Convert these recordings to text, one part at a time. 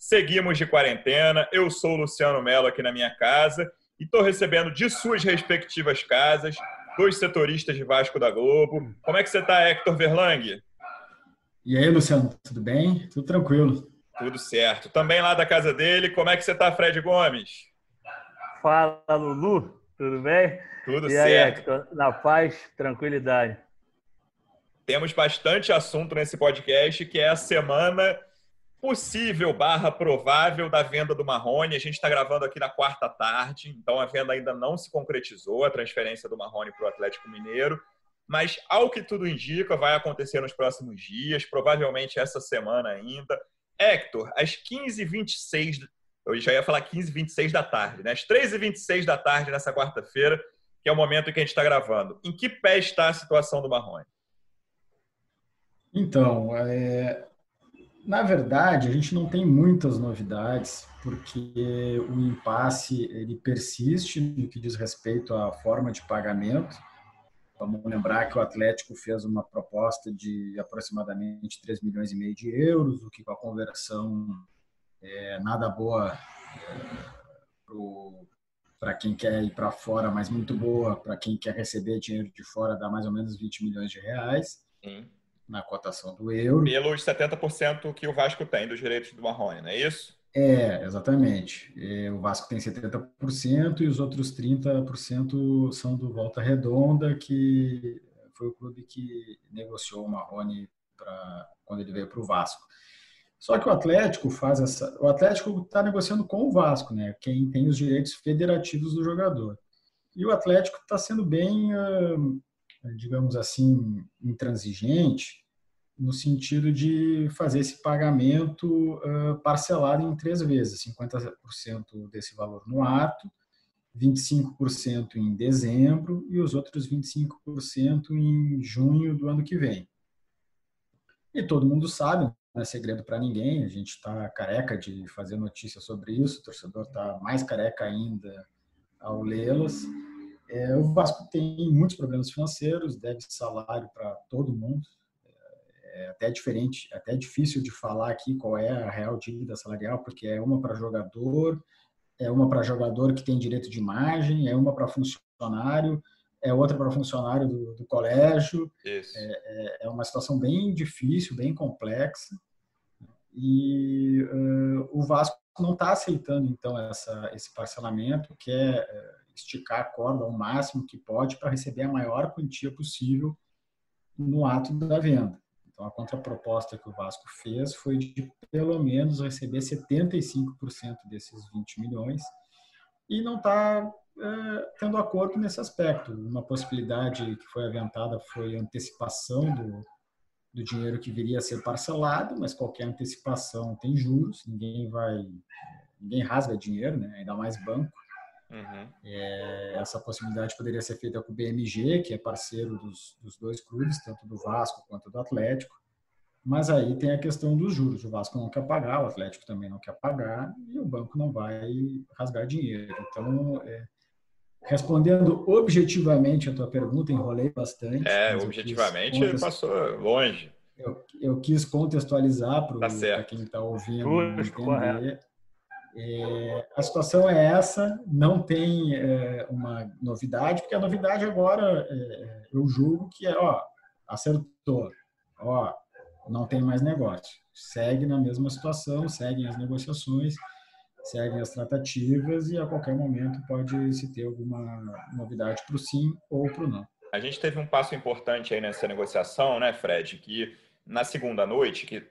Seguimos de quarentena. Eu sou o Luciano Mello aqui na minha casa e estou recebendo de suas respectivas casas dois setoristas de Vasco da Globo. Como é que você está, Hector Verlang? E aí, Luciano, tudo bem? Tudo tranquilo. Tudo certo. Também lá da casa dele, como é que você está, Fred Gomes? Fala, Lulu, tudo bem? Tudo e certo. Aí, Hector, na paz, tranquilidade. Temos bastante assunto nesse podcast, que é a semana possível barra provável da venda do Marrone. A gente está gravando aqui na quarta tarde, então a venda ainda não se concretizou, a transferência do Marrone para o Atlético Mineiro. Mas, ao que tudo indica, vai acontecer nos próximos dias, provavelmente essa semana ainda. Hector, às 15h26, eu já ia falar 15h26 da tarde, né? Às 13h26 da tarde nessa quarta-feira, que é o momento em que a gente está gravando. Em que pé está a situação do Marrone? Então, é, na verdade, a gente não tem muitas novidades, porque o impasse ele persiste no que diz respeito à forma de pagamento. Vamos lembrar que o Atlético fez uma proposta de aproximadamente 3 milhões e meio de euros, o que com a conversão é nada boa é, para quem quer ir para fora, mas muito boa para quem quer receber dinheiro de fora, dá mais ou menos 20 milhões de reais. Sim na cotação do euro. Pelos 70% que o Vasco tem dos direitos do Marrone, não é isso? É, exatamente. O Vasco tem 70% e os outros 30% são do Volta Redonda, que foi o clube que negociou o Marrone pra, quando ele veio para o Vasco. Só que o Atlético faz essa. O Atlético está negociando com o Vasco, né? Quem tem os direitos federativos do jogador. E o Atlético está sendo bem, digamos assim, intransigente no sentido de fazer esse pagamento uh, parcelado em três vezes, 50% desse valor no ato, 25% em dezembro e os outros 25% em junho do ano que vem. E todo mundo sabe, não é segredo para ninguém, a gente está careca de fazer notícia sobre isso, o torcedor está mais careca ainda ao lê-las. É, o Vasco tem muitos problemas financeiros, deve salário para todo mundo, é até diferente, até difícil de falar aqui qual é a real dívida salarial, porque é uma para jogador, é uma para jogador que tem direito de imagem, é uma para funcionário, é outra para funcionário do, do colégio. É, é, é, uma situação bem difícil, bem complexa. E uh, o Vasco não está aceitando, então, essa, esse parcelamento, que é esticar a corda ao máximo que pode para receber a maior quantia possível no ato da venda. Então, a contraproposta que o Vasco fez foi de pelo menos receber 75% desses 20 milhões e não está é, tendo acordo nesse aspecto. Uma possibilidade que foi aventada foi antecipação do, do dinheiro que viria a ser parcelado, mas qualquer antecipação tem juros, ninguém vai, ninguém rasga dinheiro, né? ainda mais banco. Uhum. É, essa possibilidade poderia ser feita com o BMG, que é parceiro dos, dos, dois clubes, tanto do Vasco quanto do Atlético. Mas aí tem a questão dos juros. O Vasco não quer pagar, o Atlético também não quer pagar e o banco não vai rasgar dinheiro. Então, é, respondendo objetivamente a tua pergunta, enrolei bastante. É, objetivamente contexto... passou longe. Eu, eu quis contextualizar para tá quem está ouvindo Justo, entender. É, a situação é essa, não tem é, uma novidade, porque a novidade agora, é, eu julgo que é, ó, acertou, ó, não tem mais negócio. Segue na mesma situação, seguem as negociações, seguem as tratativas e a qualquer momento pode se ter alguma novidade para o sim ou para o não. A gente teve um passo importante aí nessa negociação, né, Fred, que na segunda noite, que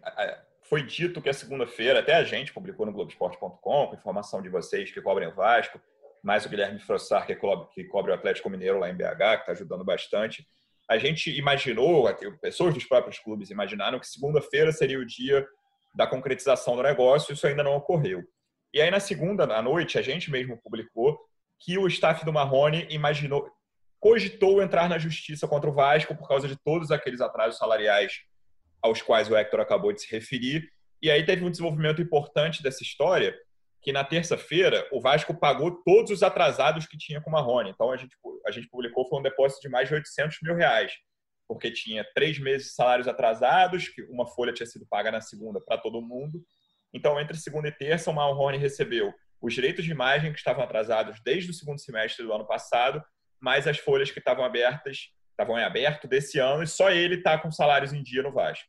foi dito que a segunda-feira, até a gente publicou no Globoesporte.com, com informação de vocês que cobrem o Vasco, mais o Guilherme Frossar, que cobre, que cobre o Atlético Mineiro lá em BH, que está ajudando bastante. A gente imaginou, pessoas dos próprios clubes imaginaram que segunda-feira seria o dia da concretização do negócio, isso ainda não ocorreu. E aí, na segunda à noite, a gente mesmo publicou que o staff do Marrone imaginou, cogitou entrar na justiça contra o Vasco por causa de todos aqueles atrasos salariais aos quais o Hector acabou de se referir. E aí teve um desenvolvimento importante dessa história, que na terça-feira o Vasco pagou todos os atrasados que tinha com o Marrone. Então a gente, a gente publicou foi um depósito de mais de 800 mil reais, porque tinha três meses de salários atrasados, que uma folha tinha sido paga na segunda para todo mundo. Então entre segunda e terça o Marrone recebeu os direitos de imagem que estavam atrasados desde o segundo semestre do ano passado, mais as folhas que estavam abertas, estavam em aberto desse ano, e só ele está com salários em dia no Vasco.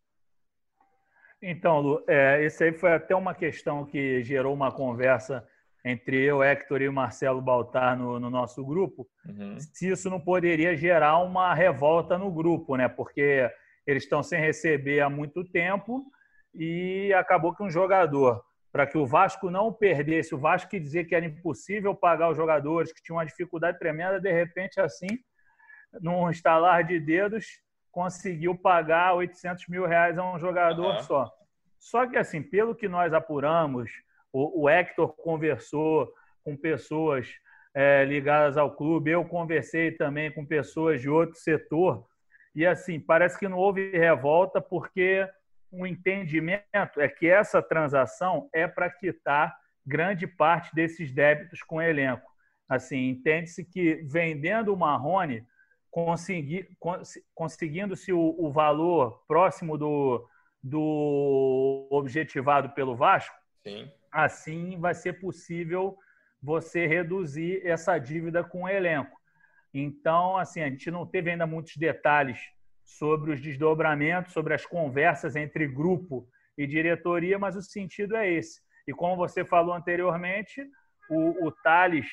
Então, Lu, é, esse aí foi até uma questão que gerou uma conversa entre eu, Hector e o Marcelo Baltar no, no nosso grupo, uhum. se isso não poderia gerar uma revolta no grupo, né? Porque eles estão sem receber há muito tempo e acabou que um jogador, para que o Vasco não perdesse, o Vasco que dizia que era impossível pagar os jogadores, que tinha uma dificuldade tremenda, de repente, assim, num estalar de dedos, conseguiu pagar 800 mil reais a um jogador uhum. só. Só que, assim, pelo que nós apuramos, o, o Hector conversou com pessoas é, ligadas ao clube, eu conversei também com pessoas de outro setor, e, assim, parece que não houve revolta porque o entendimento é que essa transação é para quitar grande parte desses débitos com o elenco. Assim, entende-se que vendendo o Marrone, conseguir, conseguindo-se o, o, valor próximo do, do objetivado pelo Vasco, Sim. assim vai ser possível você reduzir essa dívida com o elenco. Então, assim, a gente não teve ainda muitos detalhes sobre os desdobramentos, sobre as conversas entre grupo e diretoria, mas o sentido é esse. E como você falou anteriormente, o, o Thales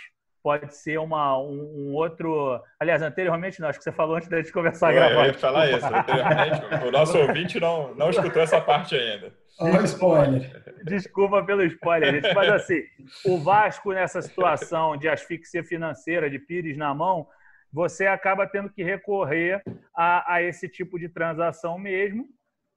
pode ser uma, um, um, outro. Aliás, anteriormente, não, acho que você falou antes da gente começar a gravar. Eu ia falar isso, anteriormente. o nosso ouvinte não, não escutou essa parte ainda. Olha o spoiler. Desculpa pelo spoiler, gente. Mas assim, o Vasco nessa situação de asfixia financeira, de Pires na mão, você acaba tendo que recorrer a, a esse tipo de transação mesmo.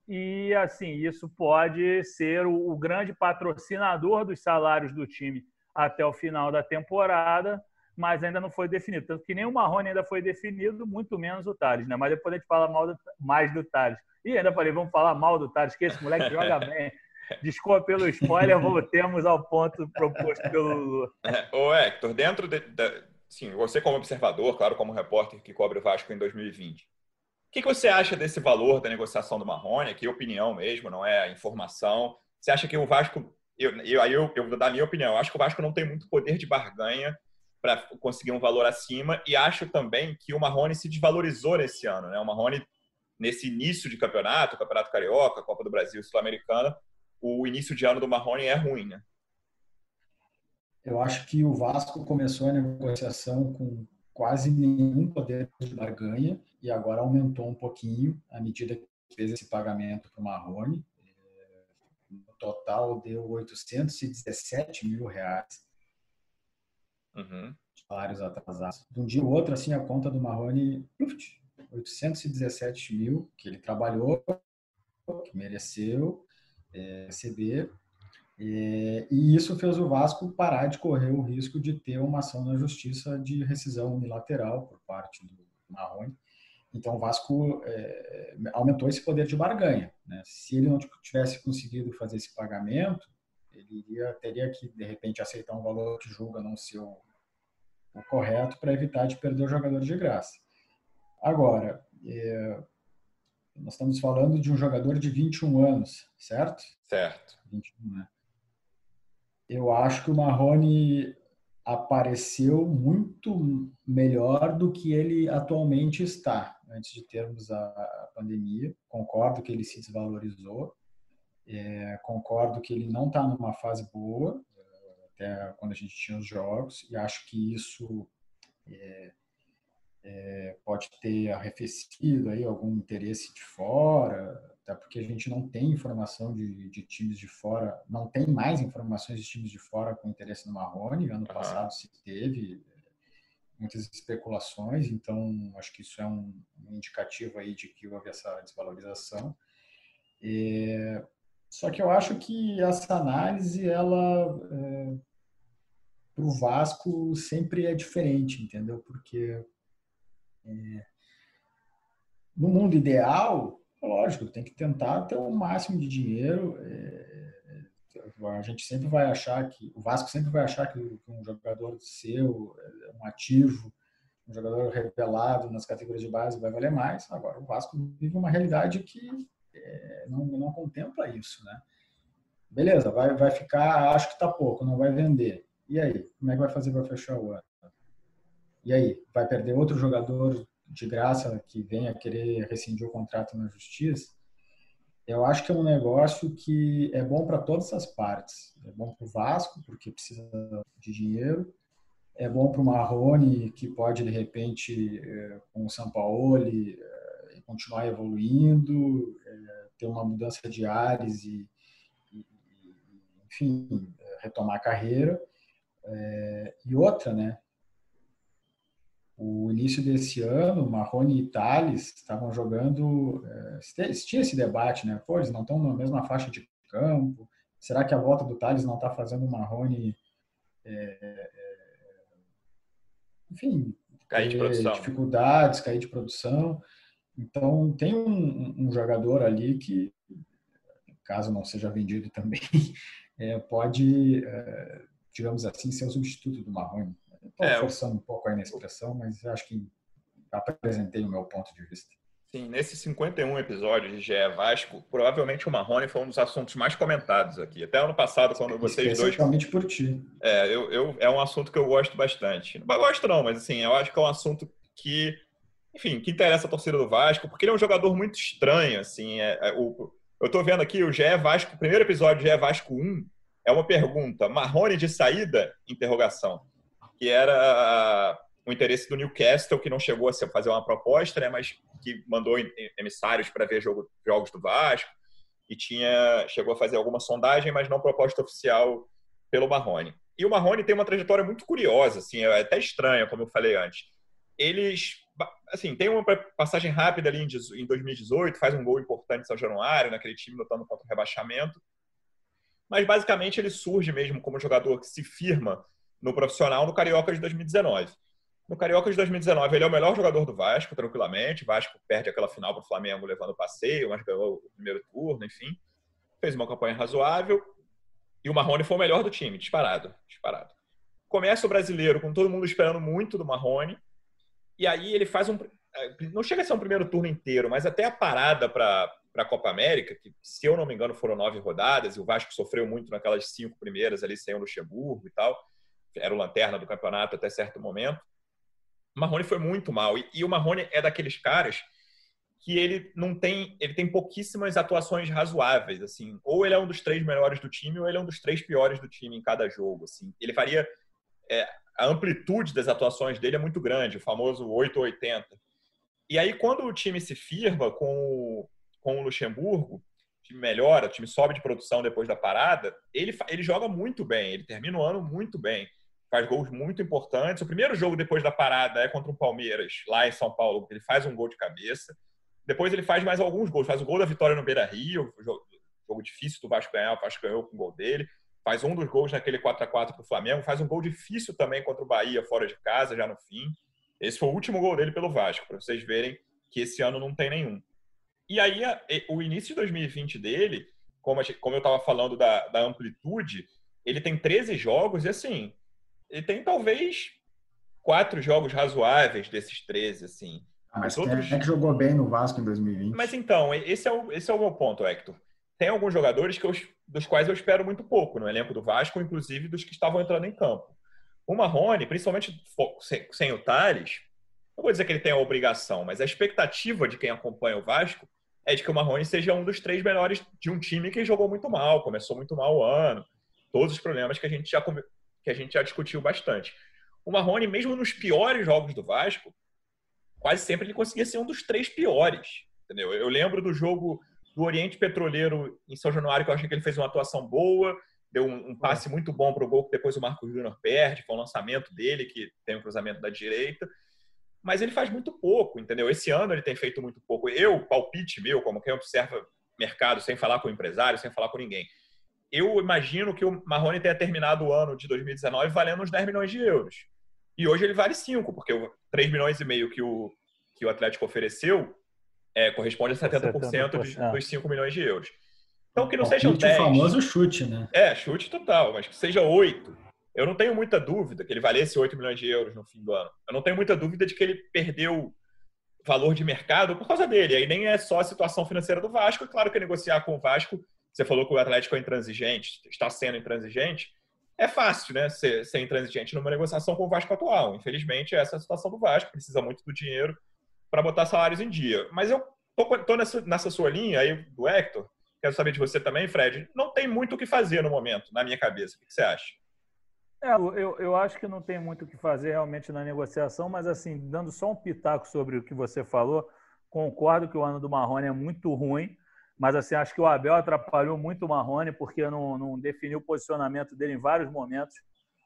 E assim, isso pode ser o, o grande patrocinador dos salários do time até o final da temporada, mas ainda não foi definido. Tanto que nem o Marrone ainda foi definido, muito menos o Thales, né? Mas depois a gente fala mal do, mais do Thales. E ainda falei, vamos falar mal do Thales, que esse moleque joga bem. Desculpa pelo spoiler, voltemos ao ponto proposto pelo Lulu. É, ô Hector, dentro de, de, sim, você como observador, claro, como repórter que cobre o Vasco em 2020, o que, que você acha desse valor da negociação do Marrone? Que opinião mesmo, não é informação. Você acha que o Vasco eu, eu, aí eu, eu vou dar a minha opinião. Acho que o Vasco não tem muito poder de barganha para conseguir um valor acima e acho também que o Marrone se desvalorizou nesse ano. Né? O Marrone, nesse início de campeonato, Campeonato Carioca, Copa do Brasil, Sul-Americana, o início de ano do Marrone é ruim. Né? Eu acho que o Vasco começou a negociação com quase nenhum poder de barganha e agora aumentou um pouquinho à medida que fez esse pagamento para o Marrone no total deu 817 mil reais. Uhum. Salários atrasados. De um dia ou outro, assim, a conta do Marrone, 817 mil, que ele trabalhou, que mereceu é, receber. É, e isso fez o Vasco parar de correr o risco de ter uma ação na justiça de rescisão unilateral por parte do Marrone então, o Vasco é, aumentou esse poder de barganha. Né? Se ele não tivesse conseguido fazer esse pagamento, ele iria, teria que, de repente, aceitar um valor que julga não ser o, o correto para evitar de perder o jogador de graça. Agora, é, nós estamos falando de um jogador de 21 anos, certo? Certo. 21, né? Eu acho que o Marrone apareceu muito melhor do que ele atualmente está antes de termos a, pandemia. Concordo que ele se desvalorizou, é, concordo que ele não está numa fase boa, até quando a gente tinha os jogos, e acho que isso é, é, pode ter arrefecido aí algum interesse de fora, até porque a gente não tem informação de, de, times de fora, não tem mais informações de times de fora com interesse no Marrone, ano passado se teve, muitas especulações, então acho que isso é um, indicativo aí de que houve essa desvalorização. E, Só que eu acho que essa análise, ela, é, para o Vasco, sempre é diferente, entendeu? Porque é, no mundo ideal, lógico, tem que tentar ter o máximo de dinheiro. É, a gente sempre vai achar que, o Vasco sempre vai achar que um jogador seu, é, um ativo, um jogador revelado nas categorias de base vai valer mais. Agora, o Vasco vive uma realidade que é, não, não contempla isso, né? Beleza, vai, vai ficar, acho que está pouco, não vai vender. E aí? Como é que vai fazer para fechar o ano? E aí? Vai perder outro jogador de graça que venha querer rescindir o contrato na justiça? Eu acho que é um negócio que é bom para todas as partes. É bom para o Vasco, porque precisa de dinheiro. É bom para o Marrone, que pode, de repente, é, com o Paulo, é, continuar evoluindo, é, ter uma mudança de ares e, enfim, retomar a carreira. E outra, né? O início desse ano, Marrone e Thales estavam jogando. É, tinha esse debate, né? Pô, eles não estão na mesma faixa de campo. Será que a volta do Thales não está fazendo o Marrone. É, é enfim, cair de produção. dificuldades, cair de produção. Então, tem um, um jogador ali que, caso não seja vendido também, é, pode, é, digamos assim, ser o substituto do Marrone. Estou é, forçando um pouco aí na expressão, mas acho que apresentei o meu ponto de vista. Sim, nesses 51 episódios de GE Vasco, provavelmente o Marrone foi um dos assuntos mais comentados aqui. Até ano passado, quando vocês dois. Especialmente por ti. É, eu, eu, é um assunto que eu gosto bastante. Não gosto, não, mas assim, eu acho que é um assunto que, enfim, que interessa a torcida do Vasco, porque ele é um jogador muito estranho, assim. É, é o, eu estou vendo aqui o GE Vasco, o primeiro episódio, GE Vasco 1, é uma pergunta. Marrone de saída? Interrogação. Que era o interesse do Newcastle, que não chegou a fazer uma proposta, né, mas que mandou emissários para ver jogo, jogos do Vasco e tinha chegou a fazer alguma sondagem, mas não proposta oficial pelo Marrone. E o Marrone tem uma trajetória muito curiosa, assim, é até estranha, como eu falei antes. Eles, assim, tem uma passagem rápida ali em 2018, faz um gol importante em São Januário, naquele time lutando contra o rebaixamento. Mas basicamente ele surge mesmo como jogador que se firma no profissional no Carioca de 2019. No Carioca de 2019, ele é o melhor jogador do Vasco, tranquilamente. O Vasco perde aquela final para o Flamengo levando o passeio, mas ganhou o primeiro turno, enfim. Fez uma campanha razoável. E o Marrone foi o melhor do time, disparado. disparado. Começa o brasileiro com todo mundo esperando muito do Marrone. E aí ele faz um. Eh, não chega a ser um primeiro turno inteiro, mas até a parada para a Copa América, que, se eu não me engano, foram nove rodadas, e o Vasco sofreu muito naquelas cinco primeiras ali, sem o Luxemburgo e tal. Era o lanterna do campeonato até certo momento. O Marrone foi muito mal. E, e, o Marrone é daqueles caras que ele não tem, ele tem pouquíssimas atuações razoáveis, assim. Ou ele é um dos três melhores do time, ou ele é um dos três piores do time em cada jogo, assim. Ele varia é, a amplitude das atuações dele é muito grande, o famoso 880. E aí quando o time se firma com com o Luxemburgo, o time melhora, o time sobe de produção depois da parada, ele ele joga muito bem, ele termina o ano muito bem faz gols muito importantes. O primeiro jogo depois da parada é contra o Palmeiras, lá em São Paulo, ele faz um gol de cabeça. Depois ele faz mais alguns gols, faz o gol da vitória no Beira Rio, jogo, difícil do Vasco ganhar, o Vasco ganhou com o gol dele. Faz um dos gols naquele 4 a 4 para o Flamengo, faz um gol difícil também contra o Bahia fora de casa, já no fim. Esse foi o último gol dele pelo Vasco, para vocês verem que esse ano não tem nenhum. E aí, o início de 2020 dele, como, eu estava falando da, da amplitude, ele tem 13 jogos e assim, ele tem talvez quatro jogos razoáveis desses 13, assim. Ah, mas quem outros... é que jogou bem no Vasco em 2020? Mas então, esse é o, esse é o meu ponto, Hector. Tem alguns jogadores que eu, dos quais eu espero muito pouco no elenco do Vasco, inclusive dos que estavam entrando em campo. O Marrone, principalmente sem, sem o Thales, não vou dizer que ele tem a obrigação, mas a expectativa de quem acompanha o Vasco é de que o Marrone seja um dos três melhores de um time que jogou muito mal, começou muito mal o ano, todos os problemas que a gente já que a gente já discutiu bastante. O Marrone, mesmo nos piores jogos do Vasco, quase sempre ele conseguia ser um dos três piores. Entendeu? Eu lembro do jogo do Oriente Petroleiro em São Januário, que eu achei que ele fez uma atuação boa, deu um, um passe muito bom para o gol que depois o Marcos Júnior perde, foi um lançamento dele, que tem um cruzamento da direita. Mas ele faz muito pouco, entendeu? Esse ano ele tem feito muito pouco. Eu, palpite meu, como quem observa mercado, sem falar com o empresário, sem falar com ninguém. Eu imagino que o Marrone tenha terminado o ano de 2019 valendo uns 10 milhões de euros. E hoje ele vale 5, porque 3 milhões e meio que o, que o Atlético ofereceu é, corresponde a 70%, 70%. De, dos 5 milhões de euros. Então, que não sejam 10. O famoso chute, né? É, chute total, mas que seja 8. Eu não tenho muita dúvida que ele valesse 8 milhões de euros no fim do ano. Eu não tenho muita dúvida de que ele perdeu valor de mercado por causa dele. Aí nem é só a situação financeira do Vasco. É claro que negociar com o Vasco, você falou que o Atlético é intransigente, está sendo intransigente. É fácil, né, ser, ser intransigente numa negociação com o Vasco atual. Infelizmente, essa é a situação do Vasco. Precisa muito do dinheiro para botar salários em dia. Mas eu tô, tô nessa, nessa sua linha aí do Hector quero saber de você também, Fred. Não tem muito o que fazer no momento, na minha cabeça. O que você acha? É, eu, eu acho que não tem muito o que fazer realmente na negociação, mas assim, dando só um pitaco sobre o que você falou, concordo que o ano do Marrone é muito ruim, mas assim, acho que o Abel atrapalhou muito o Marrone porque não, não definiu o posicionamento dele em vários momentos.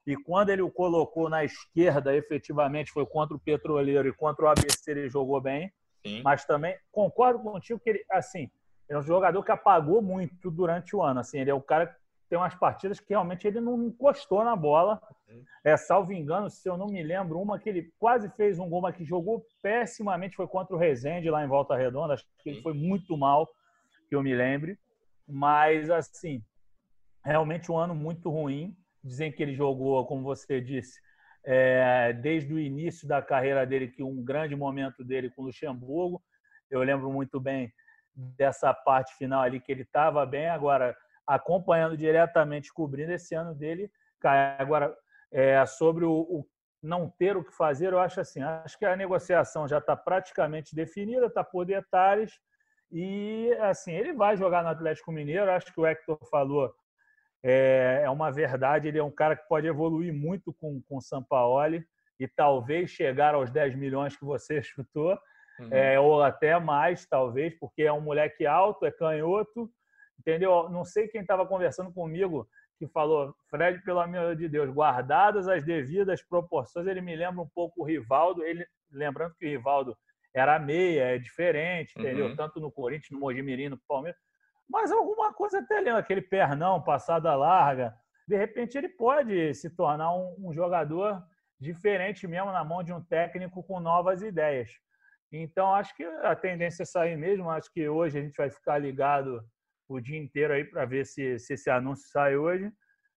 E quando ele o colocou na esquerda, efetivamente foi contra o Petroleiro e contra o ABC ele jogou bem. Sim. Mas também concordo contigo que ele, assim, é um jogador que apagou muito durante o ano. Assim, ele é o cara que tem umas partidas que realmente ele não encostou na bola. É, salvo engano, se eu não me lembro, uma que ele quase fez um gol, mas que jogou pessimamente foi contra o Rezende lá em Volta Redonda. Acho que ele foi muito mal, que eu me lembre. Mas, assim, realmente um ano muito ruim. Dizem que ele jogou, como você disse, é, desde o início da carreira dele, que um grande momento dele com o Luxemburgo. Eu lembro muito bem dessa parte final ali que ele estava bem, agora acompanhando diretamente, cobrindo esse ano dele, cai. Agora, é, sobre o, o, não ter o que fazer, eu acho assim, acho que a negociação já está praticamente definida, está por detalhes, e assim, ele vai jogar no Atlético Mineiro, acho que o Hector falou, é, é uma verdade, ele é um cara que pode evoluir muito com o Sampaoli, e talvez chegar aos 10 milhões que você chutou, uhum. é, ou até mais, talvez, porque é um moleque alto, é canhoto, entendeu? Não sei quem estava conversando comigo que falou, Fred, pelo amor de Deus, guardadas as devidas proporções, ele me lembra um pouco o Rivaldo, ele lembrando que o Rivaldo era meia, é diferente, entendeu? Uhum. Tanto no Corinthians, no Mojimirim, no Palmeiras. Mas alguma coisa até lembra, aquele pernão, passada larga. De repente ele pode se tornar um, um jogador diferente mesmo na mão de um técnico com novas ideias. Então, acho que a tendência é sair mesmo. Acho que hoje a gente vai ficar ligado o dia inteiro aí para ver se, se esse anúncio sai hoje.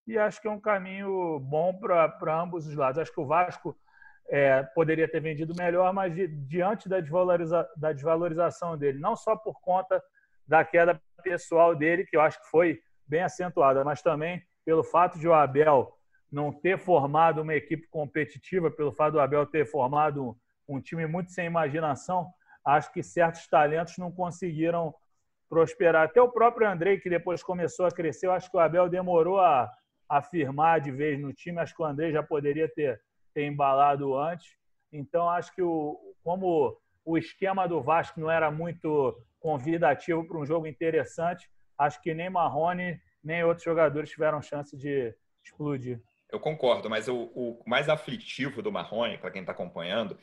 E acho que é um caminho bom para ambos os lados. Acho que o Vasco é, poderia ter vendido melhor, mas diante da, desvaloriza, da desvalorização dele, não só por conta da queda pessoal dele, que eu acho que foi bem acentuada, mas também pelo fato de o Abel não ter formado uma equipe competitiva, pelo fato do Abel ter formado um time muito sem imaginação, acho que certos talentos não conseguiram prosperar. Até o próprio Andrei, que depois começou a crescer, eu acho que o Abel demorou a, a firmar de vez no time. Acho que o Andrei já poderia ter embalado antes. Então, acho que o, como o esquema do Vasco não era muito convidativo para um jogo interessante, acho que nem Marrone nem outros jogadores tiveram chance de explodir. Eu concordo, mas o, o mais aflitivo do Marrone, para quem está acompanhando,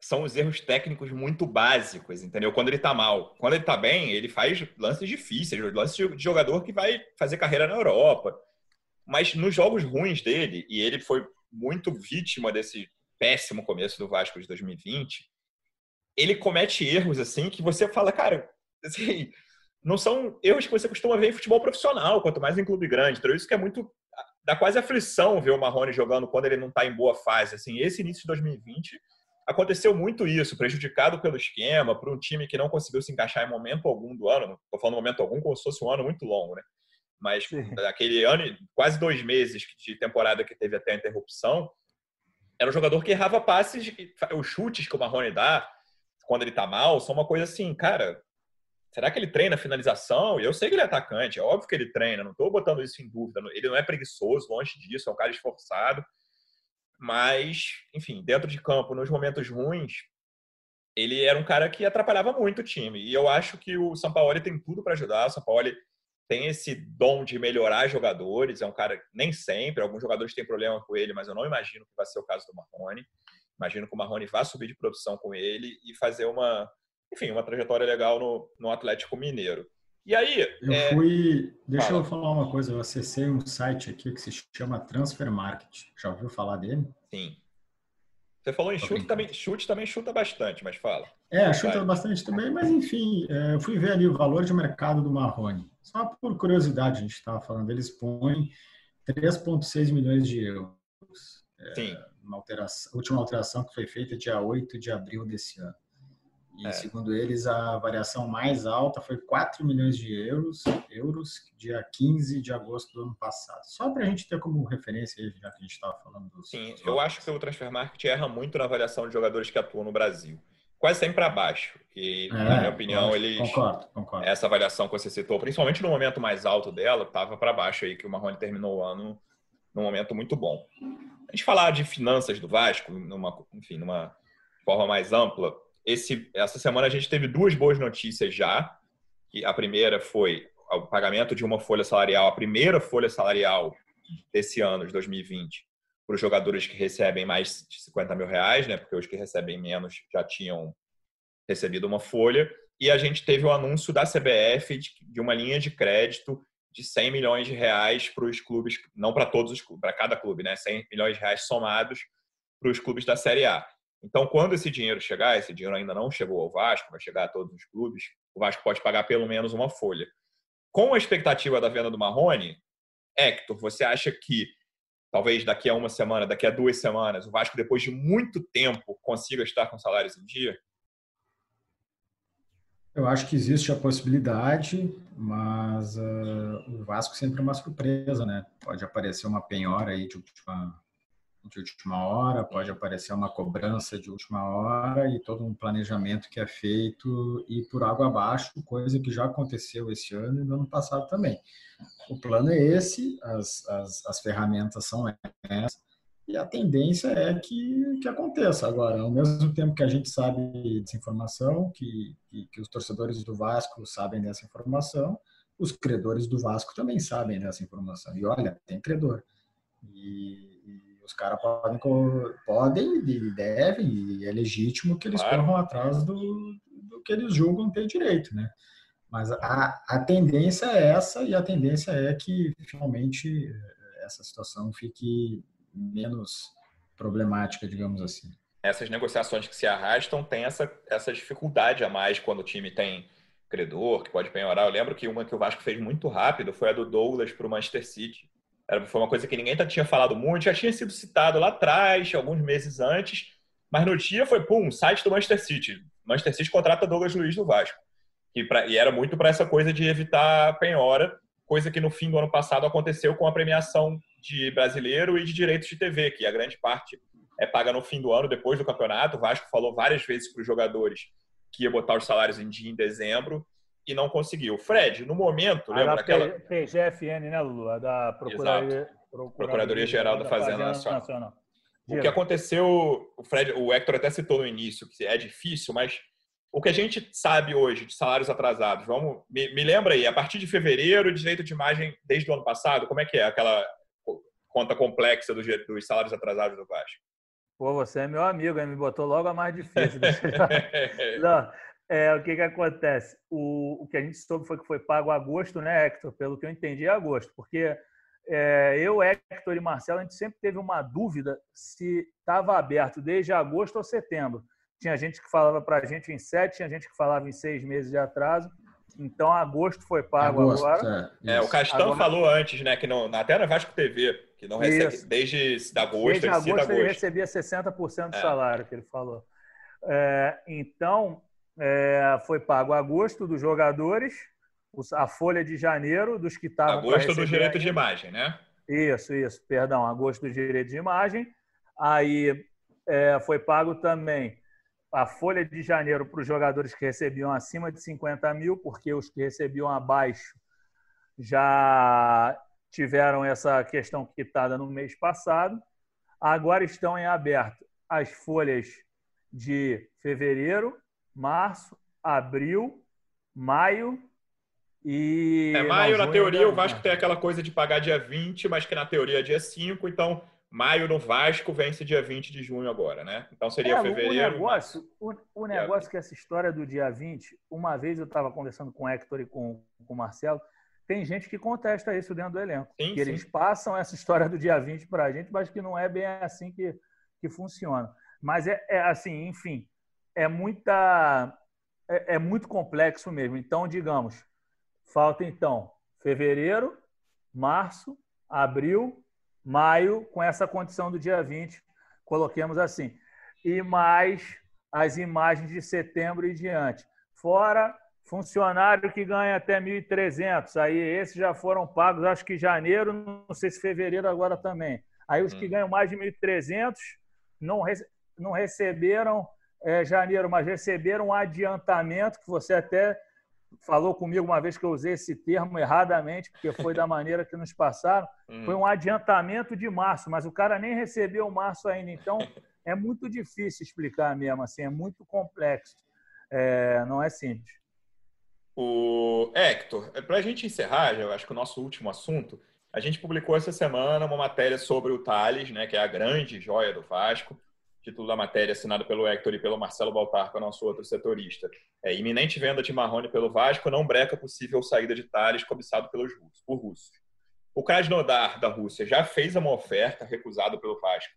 são os erros técnicos muito básicos, entendeu? Quando ele tá mal. Quando ele tá bem, ele faz lances difíceis, lances de jogador que vai fazer carreira na Europa. Mas nos jogos ruins dele, e ele foi muito vítima desse péssimo começo do Vasco de 2020, ele comete erros assim que você fala, cara, assim, não são erros que você costuma ver em futebol profissional, quanto mais em clube grande. Então, isso que é muito dá quase aflição ver o Marrone jogando quando ele não está em boa fase. Assim, esse início de 2020 aconteceu muito isso, prejudicado pelo esquema, por um time que não conseguiu se encaixar em momento algum do ano. Estou falando momento algum como se fosse um ano muito longo, né? Mas Sim. aquele ano, quase dois meses de temporada que teve até a interrupção, era um jogador que errava passes, os chutes que o Marrone dá quando ele tá mal, são uma coisa assim, cara. Será que ele treina finalização? Eu sei que ele é atacante, é óbvio que ele treina, não estou botando isso em dúvida. Ele não é preguiçoso, longe disso, é um cara esforçado mas, enfim, dentro de campo, nos momentos ruins, ele era um cara que atrapalhava muito o time. E eu acho que o Sampaoli tem tudo para ajudar. O Sampaoli tem esse dom de melhorar jogadores. É um cara, nem sempre, alguns jogadores têm problema com ele, mas eu não imagino que vai ser o caso do Marrone. Imagino que o Marrone vá subir de produção com ele e fazer uma, enfim, uma trajetória legal no, no Atlético Mineiro. E aí. Eu é... fui. Deixa Fala. eu falar uma coisa. Eu acessei um site aqui que se chama Transfer Market. Já ouviu falar dele? Sim. Você falou em chute também, chute também chuta bastante, mas fala. É, chuta Vai. bastante também, mas enfim, é, eu fui ver ali o valor de mercado do Marrone. Só por curiosidade, a gente estava falando, eles põem 3,6 milhões de euros. É, Sim. Uma alteração, a última alteração que foi feita dia 8 de abril desse ano. E, é. segundo eles, a variação mais alta foi 4 milhões de euros, euros dia 15 de agosto do ano passado. Só para a gente ter como referência, já que a gente estava falando dos. Sim, eu acho que o Transfer Market erra muito na avaliação de jogadores que atuam no Brasil. Quase sempre para baixo. E, é, na minha opinião, eles. Concordo, concordo. Essa avaliação que você citou, principalmente no momento mais alto dela, estava para baixo aí, que o Marrone terminou o ano num momento muito bom. A gente falar de finanças do Vasco, numa, enfim, numa forma mais ampla, esse, essa semana a gente teve duas boas notícias já. Que a primeira foi o pagamento de uma folha salarial, a primeira folha salarial desse ano, de 2020, para os jogadores que recebem mais de 50 mil reais, né? Porque os que recebem menos já tinham recebido uma folha. E a gente teve o anúncio da CBF de, uma linha de crédito de 100 milhões de reais para os clubes, não para todos os clubes, para cada clube, né? 100 milhões de reais somados para os clubes da Série A. Então, quando esse dinheiro chegar, esse dinheiro ainda não chegou ao Vasco, vai chegar a todos os clubes, o Vasco pode pagar pelo menos uma folha. Com a expectativa da venda do Marrone, Hector, você acha que talvez daqui a uma semana, daqui a duas semanas, o Vasco, depois de muito tempo, consiga estar com salários em dia? Eu acho que existe a possibilidade, mas uh, o Vasco sempre é uma surpresa, né? Pode aparecer uma penhora aí de última de última hora, pode aparecer uma cobrança de última hora e todo um planejamento que é feito e por água abaixo, coisa que já aconteceu esse ano e no ano passado também. O plano é esse, as, as, as ferramentas são essas e a tendência é que, que aconteça. Agora, ao mesmo tempo que a gente sabe dessa informação, que, que, que os torcedores do Vasco sabem dessa informação, os credores do Vasco também sabem dessa informação. E olha, tem credor. E os caras podem, podem e devem, e é legítimo que eles claro. corram atrás do, do que eles julgam ter direito, né? Mas a, a tendência é essa, e a tendência é que finalmente essa situação fique menos problemática, digamos assim. Essas negociações que se arrastam têm essa, essa dificuldade a mais quando o time tem credor, que pode penhorar. Eu lembro que uma que o Vasco fez muito rápido foi a do Douglas para o Manchester City era, foi uma coisa que ninguém tinha falado muito, já tinha sido citado lá atrás, alguns meses antes, mas no dia foi, pum, site do Manchester City. Manchester City contrata Douglas Luiz do Vasco. E, pra, e era muito para essa coisa de evitar penhora, coisa que no fim do ano passado aconteceu com a premiação de brasileiro e de direitos de TV, que a grande parte é paga no fim do ano, depois do campeonato. O Vasco falou várias vezes para os jogadores que ia botar os salários em dia em dezembro e não conseguiu. Fred, no momento, lembra daquela... PGFN, né, Lulu? A da Procuradoria, Procuradoria Geral da Fazenda, Fazenda Nacional. Nacional. O que aconteceu, o Fred, o Hector até citou no início que é difícil, mas o que a gente sabe hoje de salários atrasados, vamos, me, me lembra aí, a partir de fevereiro, direito de imagem desde o ano passado, como é que é aquela conta complexa dos, dos salários atrasados do Vasco? Pô, você é meu amigo, me botou logo a mais difícil. Não, é, o que, que acontece? O, o que a gente soube foi que foi pago agosto, né, Hector? Pelo que eu entendi, é agosto. Porque é, eu, Hector e Marcelo, a gente sempre teve uma dúvida se estava aberto desde agosto ou setembro. Tinha gente que falava para a gente em sete, tinha gente que falava em seis meses de atraso. Então, agosto foi pago agosto, agora. É, é o Castão agora... falou antes, né? Que não, até na Vasco TV, que não recebe Isso. desde agosto. Desde agosto ele, agosto. ele recebia 60% do é. salário que ele falou. É, então, é, foi pago agosto dos jogadores, a folha de janeiro dos que estavam. Agosto do direito de imagem, né? Isso, isso, perdão, agosto do direito de imagem. Aí é, foi pago também a folha de janeiro para os jogadores que recebiam acima de 50 mil, porque os que recebiam abaixo já tiveram essa questão quitada no mês passado. Agora estão em aberto as folhas de fevereiro março, abril, maio e. É, maio, não, na teoria, o Vasco tem aquela coisa de pagar dia 20, mas que na teoria é dia 5, então maio no Vasco vence dia 20 de junho agora, né? Então seria é, fevereiro. O negócio, o, o negócio é que essa história do dia 20, uma vez eu estava conversando com o Hector e com, com o Marcelo, tem gente que contesta isso dentro do elenco. Sim, que eles passam essa história do dia 20 para a gente, mas que não é bem assim que, que funciona. Mas é, é assim, enfim, é muita. É, é muito complexo mesmo. Então, digamos, falta então fevereiro, março, abril, maio, com essa condição do dia 20, coloquemos assim. E mais as imagens de setembro e diante. Fora funcionário que ganha até 1.300, aí esses já foram pagos, acho que janeiro, não sei se fevereiro agora também. Aí os que hum. ganham mais de 1.300 não, não receberam é, janeiro, mas receberam um adiantamento, que você até falou comigo uma vez que eu usei esse termo erradamente, porque foi da maneira que nos passaram. Hum. Foi um adiantamento de março, mas o cara nem recebeu março ainda. Então, é muito difícil explicar mesmo, assim, é muito complexo. É, não é simples. O Hector, é, para a gente encerrar, eu acho que o nosso último assunto, a gente publicou essa semana uma matéria sobre o Thales, né, que é a grande joia do Vasco. Título da matéria assinado pelo Hector e pelo Marcelo Baltar, que é o nosso outro setorista. É, iminente venda de Marrone pelo Vasco não breca possível saída de Thales cobiçado pelos russos, por russos. O Krasnodar da Rússia já fez uma oferta recusada pelo Vasco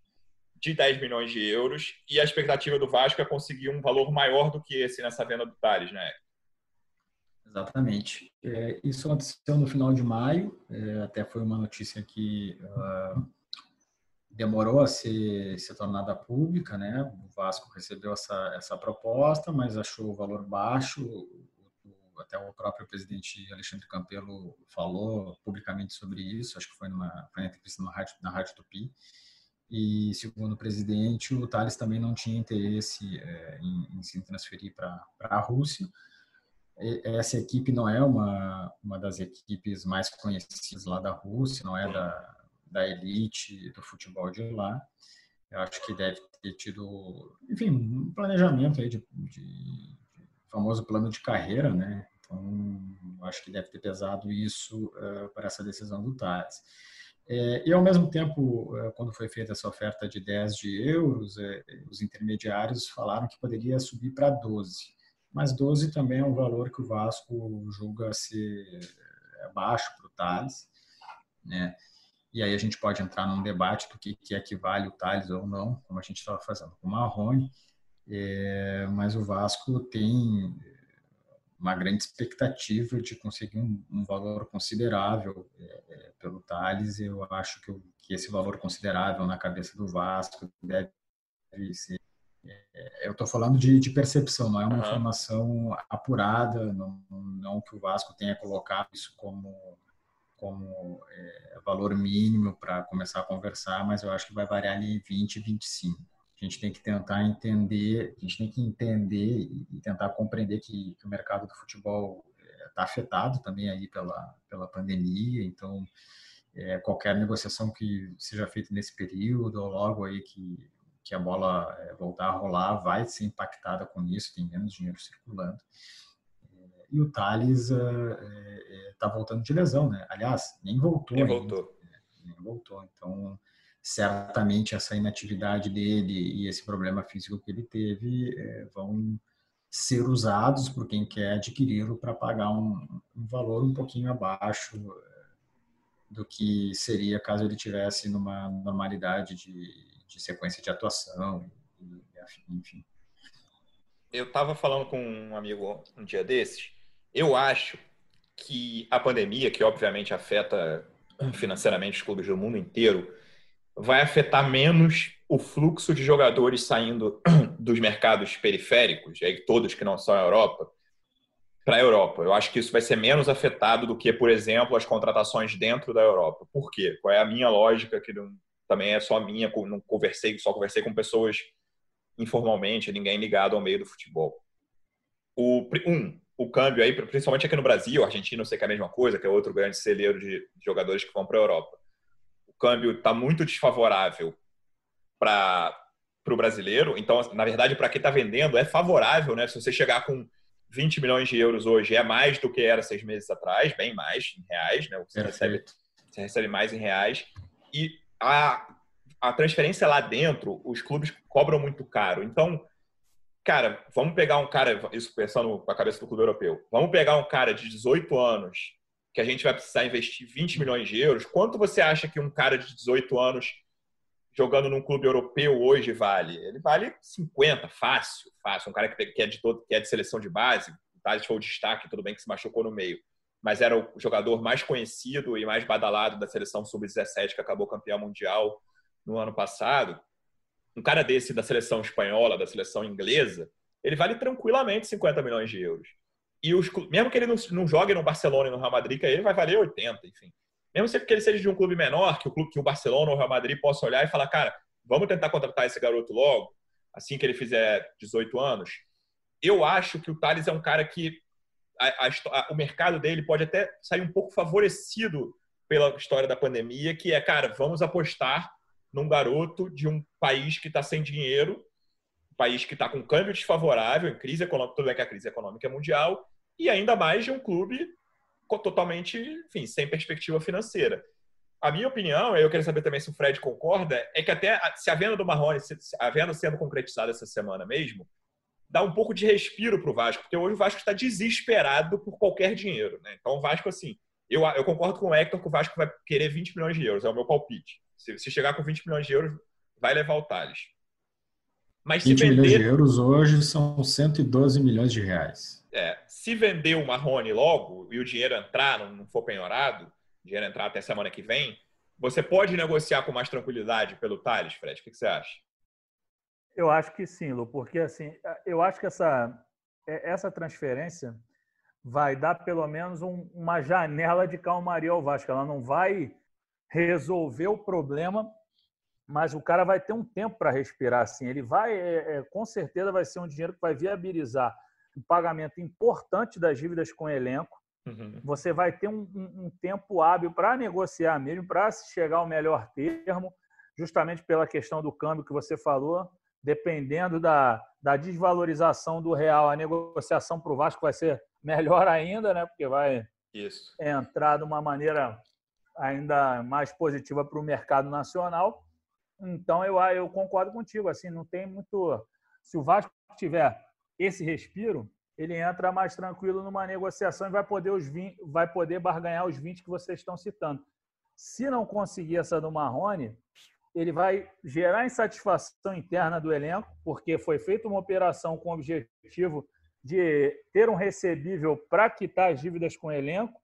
de 10 milhões de euros e a expectativa do Vasco é conseguir um valor maior do que esse nessa venda do Thales, né? Exatamente. É, isso aconteceu no final de maio, é, até foi uma notícia que uh, demorou a ser, ser tornada pública, né? O Vasco recebeu essa, essa proposta, mas achou o valor baixo. Até o próprio presidente Alexandre Campelo falou publicamente sobre isso, acho que foi numa, foi na Rádio, na Rádio Tupi. E, segundo o presidente, o Thales também não tinha interesse é, em, em se transferir para a Rússia essa equipe não é uma, uma das equipes mais conhecidas lá da Rússia, não é da, da elite do futebol de lá. Eu acho que deve ter tido, enfim, um planejamento aí de, de, famoso plano de carreira, né? Então, acho que deve ter pesado isso uh, para essa decisão do Tades. É, e, ao mesmo tempo, uh, quando foi feita essa oferta de 10 de euros, uh, os intermediários falaram que poderia subir para 12 mas 12 também é um valor que o Vasco julga ser é, baixo para o Thales, né? E aí a gente pode entrar num debate do que, que equivale o Thales ou não, como a gente estava fazendo com o Marrone, é, mas o Vasco tem uma grande expectativa de conseguir um, um valor considerável é, é pelo Thales. Eu acho que, que esse valor considerável na cabeça do Vasco deve ser é, eu estou falando de, de, percepção, não é uma uhum. informação apurada, não, não que o Vasco tenha colocado isso como, como é, valor mínimo para começar a conversar, mas eu acho que vai variar ali em 20 e 25. A gente tem que tentar entender, a gente tem que entender e tentar compreender que, que o mercado do futebol está é, afetado também aí pela, pela pandemia, então é, qualquer negociação que seja feita nesse período ou logo aí que que a bola eh, voltar a rolar vai ser impactada com isso, tem menos dinheiro circulando. Eh, e o Thales está eh, uh, voltando de lesão, né? Aliás, nem voltou. Nem voltou. Ainda, nem voltou. Então, certamente essa inatividade dele e esse problema físico que ele teve vão ser usados por quem quer adquiri-lo para pagar um, um, valor um pouquinho abaixo do que seria caso ele tivesse numa normalidade de de sequência de atuação, enfim. Eu estava falando com um amigo um dia desses. Eu acho que a pandemia, que obviamente afeta financeiramente os clubes do mundo inteiro, vai afetar menos o fluxo de jogadores saindo dos mercados periféricos, aí todos que não são a Europa, para a Europa. Eu acho que isso vai ser menos afetado do que, por exemplo, as contratações dentro da Europa. Por quê? Qual é a minha lógica que não, também é só minha, não conversei, só conversei com pessoas informalmente, ninguém ligado ao meio do futebol. O, um, o câmbio aí, principalmente aqui no Brasil, Argentina eu sei que é a mesma coisa, que é outro grande celeiro de jogadores que vão para a Europa. O câmbio está muito desfavorável para o brasileiro, então, na verdade, para quem está vendendo, é favorável, né? Se você chegar com 20 milhões de euros hoje, é mais do que era seis meses atrás, bem mais em reais, né? Você, recebe, você recebe mais em reais. E a, a transferência lá dentro, os clubes cobram muito caro. Então, cara, vamos pegar um cara, isso pensando com a cabeça do clube europeu, vamos pegar um cara de 18 anos que a gente vai precisar investir 20 milhões de euros. Quanto você acha que um cara de 18 anos jogando num clube europeu hoje vale? Ele vale 50, fácil, fácil. Um cara que é de, todo, que é de seleção de base, o Thales foi o destaque, tudo bem que se machucou no meio, mas era o jogador mais conhecido e mais badalado da seleção sub-17 que acabou campeão mundial no ano passado um cara desse da seleção espanhola, da seleção inglesa, ele vale tranquilamente 50 milhões de euros. E os, mesmo que ele não, não jogue no Barcelona e no Real Madrid, ele vai valer 80, enfim. Mesmo que ele seja de um clube menor, que o clube que o Barcelona ou o Real Madrid possa olhar e falar, cara, vamos tentar contratar esse garoto logo, assim que ele fizer 18 anos. Eu acho que o Thales é um cara que a, a, o mercado dele pode até sair um pouco favorecido pela história da pandemia, que é, cara, vamos apostar num garoto de um país que está sem dinheiro, um país que está com câmbio desfavorável, em crise econômica, tudo bem que a crise econômica é mundial, e ainda mais de um clube totalmente, enfim, sem perspectiva financeira. A minha opinião, eu quero saber também se o Fred concorda, é que até se a venda do Marrone, a venda sendo concretizada essa semana mesmo, dá um pouco de respiro para o Vasco, porque hoje o Vasco está desesperado por qualquer dinheiro. Né? Então o Vasco, assim, eu, eu concordo com o Hector que o Vasco vai querer 20 milhões de euros, é o meu palpite. Se, se chegar com 20 milhões de euros, vai levar o Thales. Mas 20 vender... milhões de euros hoje são 112 milhões de reais. É, se vender o Marrone logo e o dinheiro entrar, não, não for penhorado, o dinheiro entrar até semana que vem, você pode negociar com mais tranquilidade pelo Thales, Fred? O que você acha? Eu acho que sim, Lu, porque assim, eu acho que essa, é, essa transferência vai dar pelo menos um, uma janela de calmaria ao Vasco. Ela não vai resolver o problema, mas o cara vai ter um tempo para respirar assim. Ele vai, é, é, com certeza, vai ser um dinheiro que vai viabilizar um pagamento importante das dívidas com o elenco. Uhum. Você vai ter um, um, um tempo hábil para negociar mesmo, para chegar ao melhor termo, justamente pela questão do câmbio que você falou. Dependendo da, da desvalorização do real, a negociação para o Vasco vai ser melhor ainda, né? Porque vai Isso. entrar de uma maneira ainda mais positiva para o mercado nacional. Então, eu, eu concordo contigo. Assim, não tem muito. Se o Vasco tiver esse respiro, ele entra mais tranquilo numa negociação e vai poder, os 20, vai poder barganhar os 20 que vocês estão citando. Se não conseguir essa do Marrone, ele vai gerar insatisfação interna do elenco, porque foi feita uma operação com o objetivo de ter um recebível para quitar as dívidas com o elenco.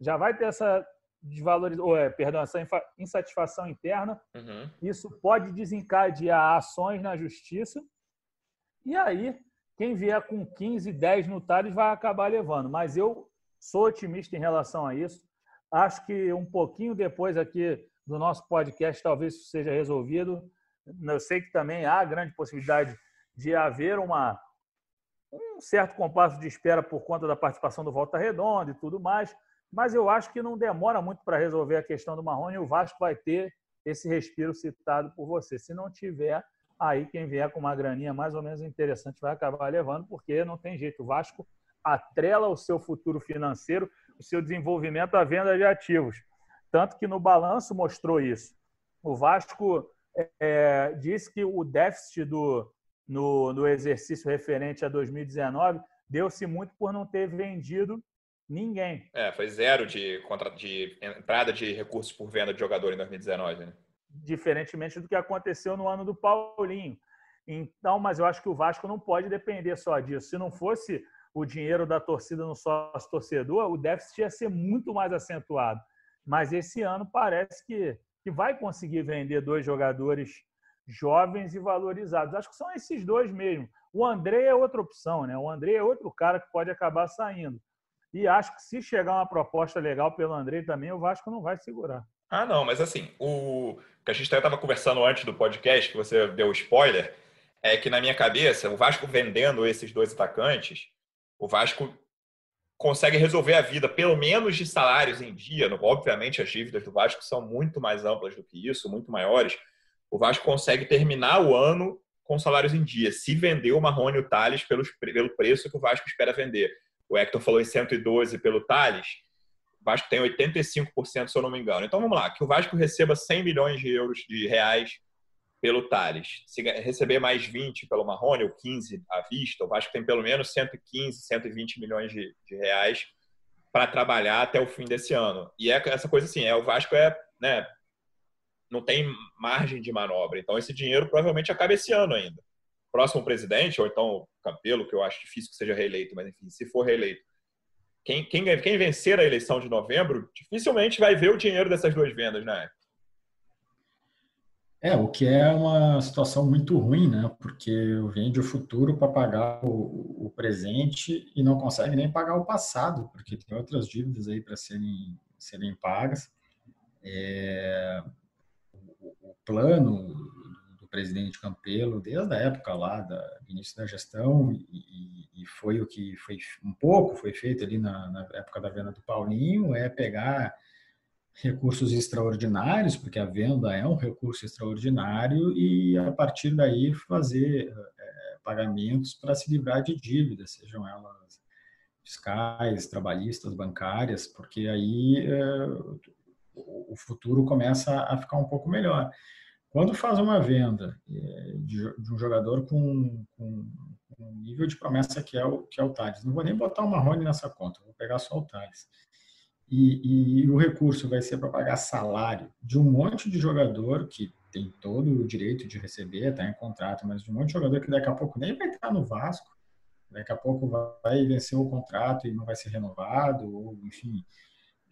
Já vai ter essa desvalorização, é, perdão, essa insatisfação interna. Uhum. Isso pode desencadear ações na justiça. E aí, quem vier com 15, 10 no Thales vai acabar levando. Mas eu sou otimista em relação a isso. Acho que um pouquinho depois aqui do nosso podcast, talvez isso seja resolvido. Eu sei que também há grande possibilidade de haver uma, um certo compasso de espera por conta da participação do Volta Redonda e tudo mais mas eu acho que não demora muito para resolver a questão do Marrone e o Vasco vai ter esse respiro citado por você. Se não tiver, aí quem vier com uma graninha mais ou menos interessante vai acabar levando, porque não tem jeito. O Vasco atrela o seu futuro financeiro, o seu desenvolvimento à venda de ativos. Tanto que no balanço mostrou isso. O Vasco é, disse que o déficit do, no, no exercício referente a 2019 deu-se muito por não ter vendido Ninguém. É, foi zero de, contra, de entrada de recursos por venda de jogador em 2019, né? Diferentemente do que aconteceu no ano do Paulinho. Então, mas eu acho que o Vasco não pode depender só disso. Se não fosse o dinheiro da torcida no sócio torcedor, o déficit ia ser muito mais acentuado. Mas esse ano parece que, que vai conseguir vender dois jogadores jovens e valorizados. Acho que são esses dois mesmo. O André é outra opção, né? O André é outro cara que pode acabar saindo. E acho que se chegar uma proposta legal pelo André também, o Vasco não vai segurar. Ah, não, mas assim, o que a gente estava conversando antes do podcast, que você deu spoiler, é que na minha cabeça, o Vasco vendendo esses dois atacantes, o Vasco consegue resolver a vida, pelo menos de salários em dia. Obviamente, as dívidas do Vasco são muito mais amplas do que isso, muito maiores. O Vasco consegue terminar o ano com salários em dia, se vender o Marrone e o Thales pelo preço que o Vasco espera vender. O Hector falou em 112 pelo Thales. O Vasco tem 85%, se eu não me engano. Então vamos lá, que o Vasco receba 100 milhões de euros de reais pelo Thales. Se receber mais 20 pelo Marrone, ou 15 à vista, o Vasco tem pelo menos 115, 120 milhões de, de reais para trabalhar até o fim desse ano. E é essa coisa assim, é o Vasco é, né, não tem margem de manobra. Então esse dinheiro provavelmente acaba esse ano ainda. Próximo presidente, ou então o Campelo, que eu acho difícil que seja reeleito, mas enfim, se for reeleito, quem, quem, quem vencer a eleição de novembro dificilmente vai ver o dinheiro dessas duas vendas, né? É, o que é uma situação muito ruim, né? Porque vende o futuro para pagar o, o, presente e não consegue nem pagar o passado, porque tem outras dívidas aí para serem, serem pagas. É, o, o, plano do presidente Campelo, desde a época lá, da início da gestão, e, e, foi o que foi um pouco foi feito ali na, na época da venda do Paulinho, é pegar recursos extraordinários, porque a venda é um recurso extraordinário, e a partir daí fazer é, pagamentos para se livrar de dívidas, sejam elas fiscais, trabalhistas, bancárias, porque aí é, o futuro começa a ficar um pouco melhor. Quando faz uma venda é, de, um jogador com, um nível de promessa que é o, que é o Thales, não vou nem botar o Marrone nessa conta, vou pegar só o Thales. E, e o recurso vai ser para pagar salário de um monte de jogador que tem todo o direito de receber, está em contrato, mas de um monte de jogador que daqui a pouco nem vai estar no Vasco, daqui a pouco vai vencer o contrato e não vai ser renovado, ou enfim,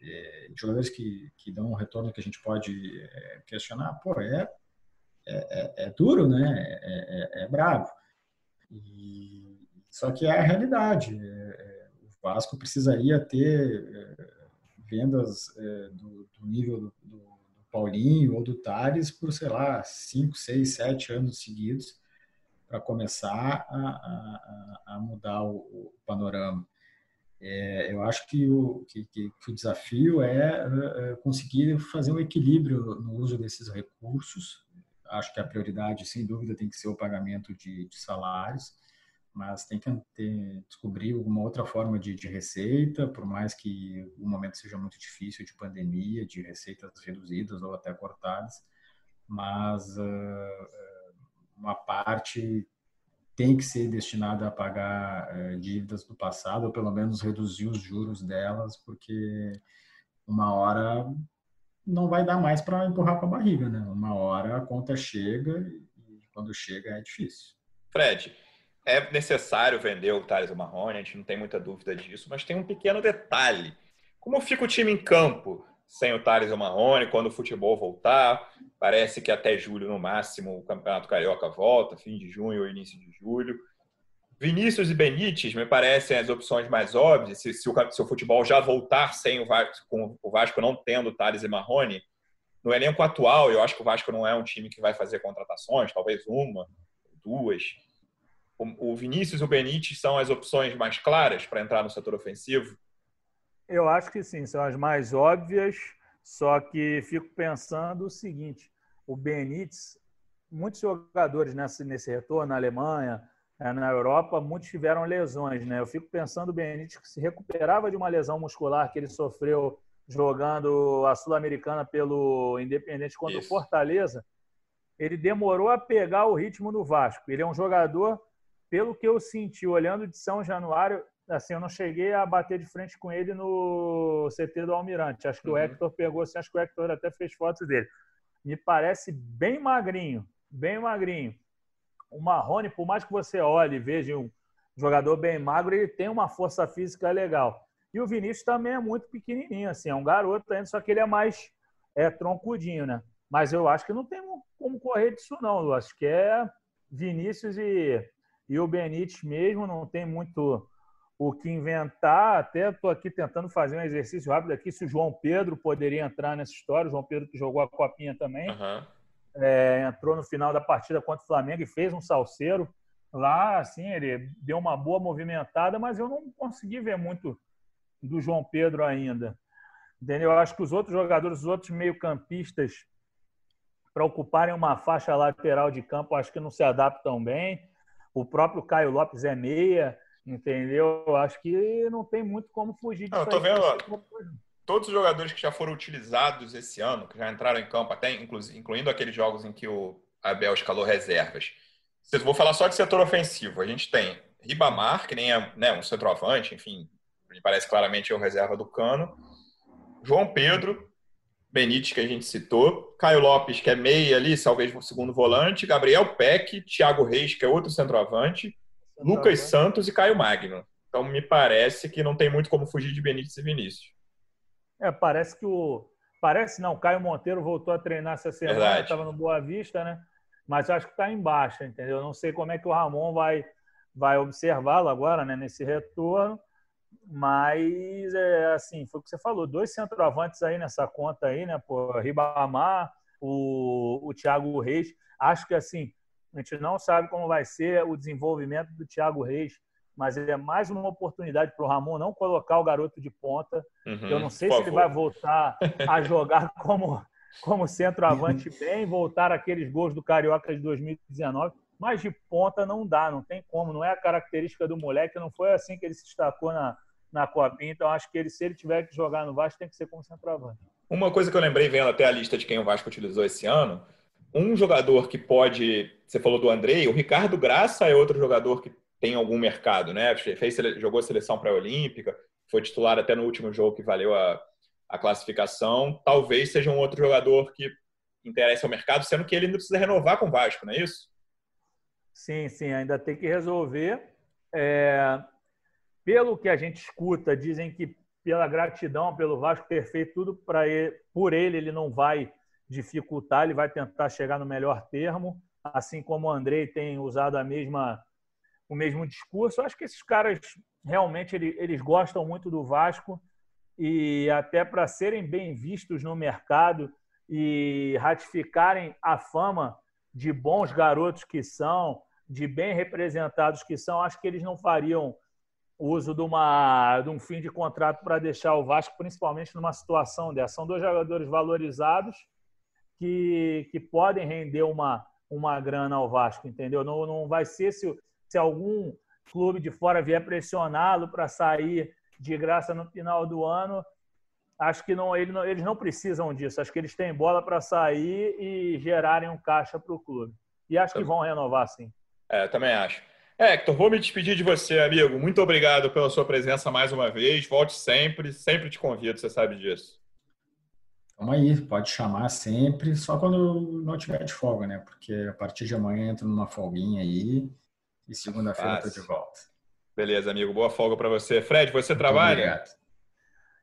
é, jogadores que, que dão um retorno que a gente pode é, questionar, pô, é, é, é, é duro, né? É, é, é bravo. E, só que é a realidade. É, o Vasco precisaria ter vendas do, do, nível do, do, Paulinho ou do Thales por, sei lá, 5, 6, 7 anos seguidos para começar a, a, a, mudar o, o panorama. É, eu acho que o, que, que o desafio é, é, conseguir fazer um equilíbrio no uso desses recursos. Acho que a prioridade, sem dúvida, tem que ser o pagamento de, de salários mas tem que ter, descobrir alguma outra forma de, de, receita, por mais que o momento seja muito difícil de pandemia, de receitas reduzidas ou até cortadas, mas uh, uma parte tem que ser destinada a pagar uh, dívidas do passado, ou pelo menos reduzir os juros delas, porque uma hora não vai dar mais para empurrar com a barriga, né? Uma hora a conta chega e quando chega é difícil. Fred, é necessário vender o Thales Marrone, a gente não tem muita dúvida disso, mas tem um pequeno detalhe. Como fica o time em campo sem o Thales Marrone quando o futebol voltar? Parece que até julho, no máximo, o Campeonato Carioca volta, fim de junho ou início de julho. Vinícius e Benítez me parecem as opções mais óbvias. Se, se, o, se o, futebol já voltar sem o Vasco, com o Vasco não tendo o Thales e Marrone, no elenco atual, eu acho que o Vasco não é um time que vai fazer contratações, talvez uma, duas o Vinícius e o Benítez são as opções mais claras para entrar no setor ofensivo? Eu acho que sim, são as mais óbvias, só que fico pensando o seguinte: o Benítez, muitos jogadores nesse, nesse retorno na Alemanha, na Europa, muitos tiveram lesões, né? Eu fico pensando o Benítez que se recuperava de uma lesão muscular que ele sofreu jogando a Sul-Americana pelo Independente contra Isso. o Fortaleza. Ele demorou a pegar o ritmo do Vasco. Ele é um jogador pelo que eu senti olhando de São Januário, assim, eu não cheguei a bater de frente com ele no CT do Almirante. Acho que uhum. o Hector pegou, assim, acho que o Hector até fez fotos dele. Me parece bem magrinho, bem magrinho. O Marrone, por mais que você olhe e veja um jogador bem magro, ele tem uma força física legal. E o Vinícius também é muito pequenininho, assim, é um garoto ainda, só que ele é mais é, troncudinho, né? Mas eu acho que não tem como correr disso, não. Eu acho que é Vinícius e e o Benítez mesmo não tem muito o que inventar. Até estou aqui tentando fazer um exercício rápido aqui se o João Pedro poderia entrar nessa história. O João Pedro que jogou a copinha também. Uhum. É, entrou no final da partida contra o Flamengo e fez um salseiro lá, assim, ele deu uma boa movimentada, mas eu não consegui ver muito do João Pedro ainda. Entendeu? Eu acho que os outros jogadores, os outros meio-campistas, para ocuparem uma faixa lateral de campo, acho que não se adaptam bem. O próprio Caio Lopes é meia, entendeu? Eu acho que não tem muito como fugir disso. Não, eu tô vendo todos os jogadores que já foram utilizados esse ano, que já entraram em campo, até incluindo aqueles jogos em que o Abel escalou reservas. Vou falar só de setor ofensivo. A gente tem Ribamar, que nem é né, um centroavante, enfim, me parece claramente é o reserva do Cano. João Pedro, Benítez, que a gente citou, Caio Lopes, que é meia ali, talvez um segundo volante, Gabriel Peck, Thiago Reis, que é outro centroavante, Lucas Santos e Caio Magno. Então me parece que não tem muito como fugir de Benítez e Vinícius. É, parece que o. Parece não, Caio Monteiro voltou a treinar essa semana, estava no Boa Vista, né? Mas acho que está em baixa, entendeu? Não sei como é que o Ramon vai, vai observá-lo agora, né, nesse retorno. Mas, é, assim, foi o que você falou, dois centroavantes aí nessa conta aí, né? Pô, Ribamar, o, o Thiago Reis. Acho que, assim, a gente não sabe como vai ser o desenvolvimento do Thiago Reis, mas é mais uma oportunidade para o Ramon não colocar o garoto de ponta. Uhum, Eu não sei se ele vai voltar a jogar como, como centroavante bem, voltar aqueles gols do Carioca de 2019, mas de ponta não dá, não tem como, não é a característica do moleque, não foi assim que ele se destacou na, na Copinha, então acho que ele, se ele tiver que jogar no Vasco, tem que ser como centroavante. Uma coisa que eu lembrei vendo até a lista de quem o Vasco utilizou esse ano, um jogador que pode, você falou do Andrei, o Ricardo Graça é outro jogador que tem algum mercado, né? Fez, jogou a seleção pré-olímpica, foi titular até no último jogo que valeu a, a classificação. Talvez seja um outro jogador que interessa ao mercado, sendo que ele ainda precisa renovar com o Vasco, não é isso? Sim, sim, ainda tem que resolver. É, pelo que a gente escuta, dizem que pela gratidão pelo Vasco ter feito tudo para ele, por ele, ele não vai dificultar, ele vai tentar chegar no melhor termo, assim como o Andrei tem usado a mesma o mesmo discurso. Eu acho que esses caras realmente eles, gostam muito do Vasco e até para serem bem vistos no mercado e ratificarem a fama de bons garotos que são, de bem representados que são, acho que eles não fariam uso de, uma, de um fim de contrato para deixar o Vasco, principalmente numa situação dessa. São dois jogadores valorizados que, que podem render uma, uma grana ao Vasco, entendeu? Não, não vai ser se, se algum clube de fora vier pressioná-lo para sair de graça no final do ano, acho que não, ele não, eles não precisam disso. Acho que eles têm bola para sair e gerarem um caixa para o clube. E acho que vão renovar, sim. É, também acho. É, Hector, vou me despedir de você, amigo. Muito obrigado pela sua presença mais uma vez. Volte sempre, sempre te convido, você sabe disso. Vamos aí, pode chamar sempre, só quando não tiver de folga, né? Porque a partir de amanhã entra numa folguinha aí e segunda-feira estou de volta. Beleza, amigo. Boa folga para você. Fred, você Muito trabalha? Obrigado.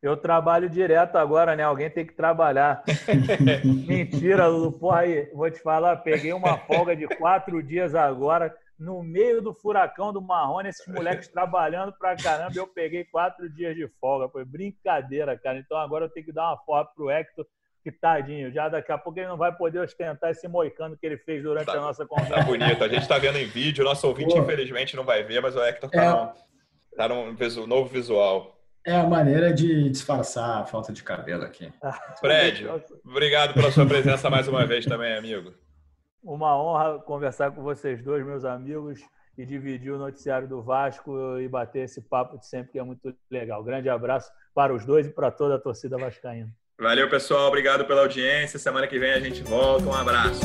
Eu trabalho direto agora, né? Alguém tem que trabalhar. Mentira, Lulu. Porra, aí, vou te falar, peguei uma folga de quatro dias agora, no meio do furacão do Marrone, esses moleques trabalhando pra caramba. Eu peguei quatro dias de folga. Foi brincadeira, cara. Então agora eu tenho que dar uma foto pro Hector que tadinho, já daqui a pouco ele não vai poder ostentar esse moicano que ele fez durante tá, a nossa conversa. Tá bonito, a gente está vendo em vídeo, o nosso ouvinte Pô. infelizmente não vai ver, mas o Hector tá, é... num, tá num novo visual. É a maneira de disfarçar a falta de cabelo aqui. Fred, obrigado pela sua presença mais uma vez também, amigo. Uma honra conversar com vocês dois, meus amigos, e dividir o noticiário do Vasco e bater esse papo de sempre, que é muito legal. Grande abraço para os dois e para toda a torcida vascaína. Valeu, pessoal. Obrigado pela audiência. Semana que vem a gente volta. Um abraço.